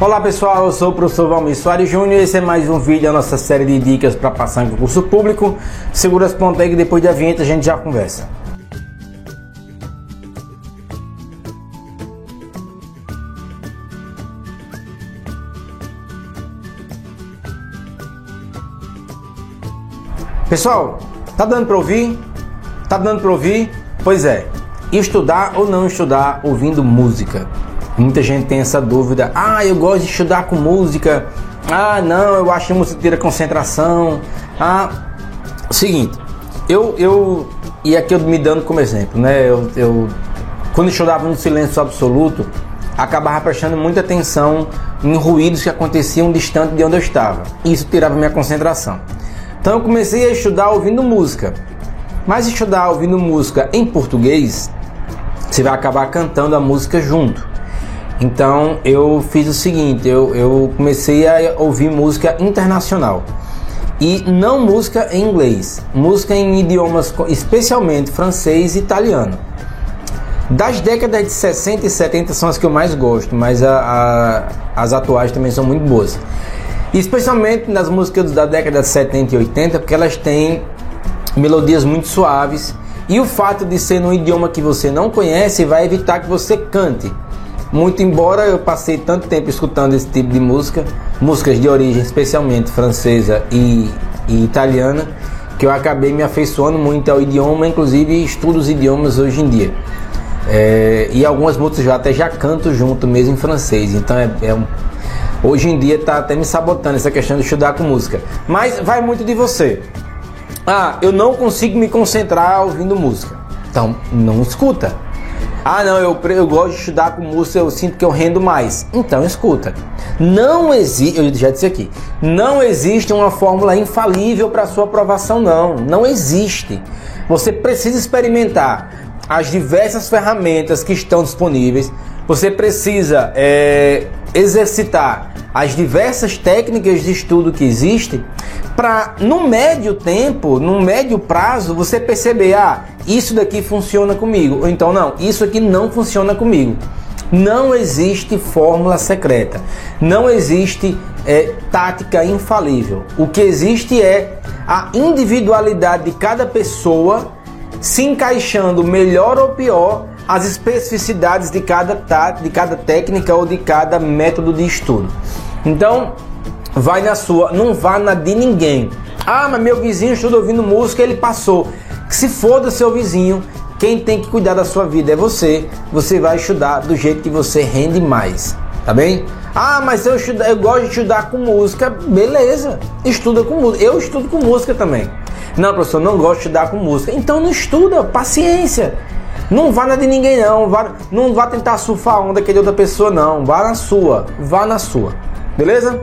Olá pessoal, eu sou o professor Valmir Soares Júnior e esse é mais um vídeo da nossa série de dicas para passar em concurso público. Segura as pontas aí que depois da vinheta a gente já conversa. Pessoal, tá dando para ouvir? Tá dando para ouvir? Pois é. Estudar ou não estudar ouvindo música? Muita gente tem essa dúvida. Ah, eu gosto de estudar com música. Ah, não, eu acho que música tira concentração. Ah, seguinte, eu, eu e aqui eu me dando como exemplo, né? Eu, eu quando estudava no silêncio absoluto, acabava prestando muita atenção em ruídos que aconteciam distante de onde eu estava. Isso tirava minha concentração. Então eu comecei a estudar ouvindo música. Mas estudar ouvindo música em português, você vai acabar cantando a música junto. Então eu fiz o seguinte, eu, eu comecei a ouvir música internacional e não música em inglês, música em idiomas especialmente francês e italiano. Das décadas de 60 e 70 são as que eu mais gosto, mas a, a, as atuais também são muito boas. Especialmente nas músicas da década de 70 e 80, porque elas têm melodias muito suaves e o fato de ser num idioma que você não conhece vai evitar que você cante. Muito embora eu passei tanto tempo escutando esse tipo de música, músicas de origem especialmente francesa e, e italiana, que eu acabei me afeiçoando muito ao idioma, inclusive estudo os idiomas hoje em dia. É, e algumas músicas já até já canto junto mesmo em francês, então é, é um, hoje em dia está até me sabotando essa questão de estudar com música. Mas vai muito de você. Ah, eu não consigo me concentrar ouvindo música. Então não escuta. Ah, não, eu, eu gosto de estudar com música, eu sinto que eu rendo mais. Então escuta. Não existe, eu já disse aqui, não existe uma fórmula infalível para sua aprovação, não. Não existe. Você precisa experimentar as diversas ferramentas que estão disponíveis. Você precisa é, exercitar as diversas técnicas de estudo que existem para no médio tempo, no médio prazo, você perceber, ah, isso daqui funciona comigo, ou então não, isso aqui não funciona comigo. Não existe fórmula secreta, não existe é, tática infalível. O que existe é a individualidade de cada pessoa se encaixando melhor ou pior as especificidades de cada, de cada técnica ou de cada método de estudo. Então, vai na sua, não vá na de ninguém. Ah, mas meu vizinho estuda ouvindo música, ele passou. Se foda seu vizinho, quem tem que cuidar da sua vida é você. Você vai estudar do jeito que você rende mais, tá bem? Ah, mas eu, estudo, eu gosto de estudar com música. Beleza, estuda com música. Eu estudo com música também. Não, professor, não gosto de estudar com música. Então não estuda, paciência. Não vá na de ninguém não, vá, não vá tentar surfar a onda que é de outra pessoa não, vá na sua, vá na sua. Beleza?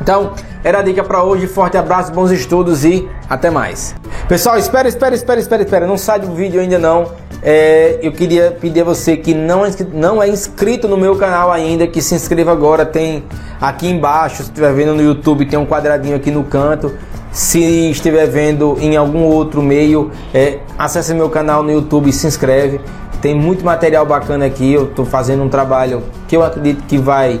Então, era a dica para hoje. Forte abraço, bons estudos e até mais. Pessoal, espera, espera, espera, espera, espera. Não sai do vídeo ainda não. É, eu queria pedir a você que não é, não é inscrito no meu canal ainda, que se inscreva agora. Tem aqui embaixo, se estiver vendo no YouTube, tem um quadradinho aqui no canto. Se estiver vendo em algum outro meio, é, acesse meu canal no YouTube e se inscreve. Tem muito material bacana aqui. Eu estou fazendo um trabalho que eu acredito que vai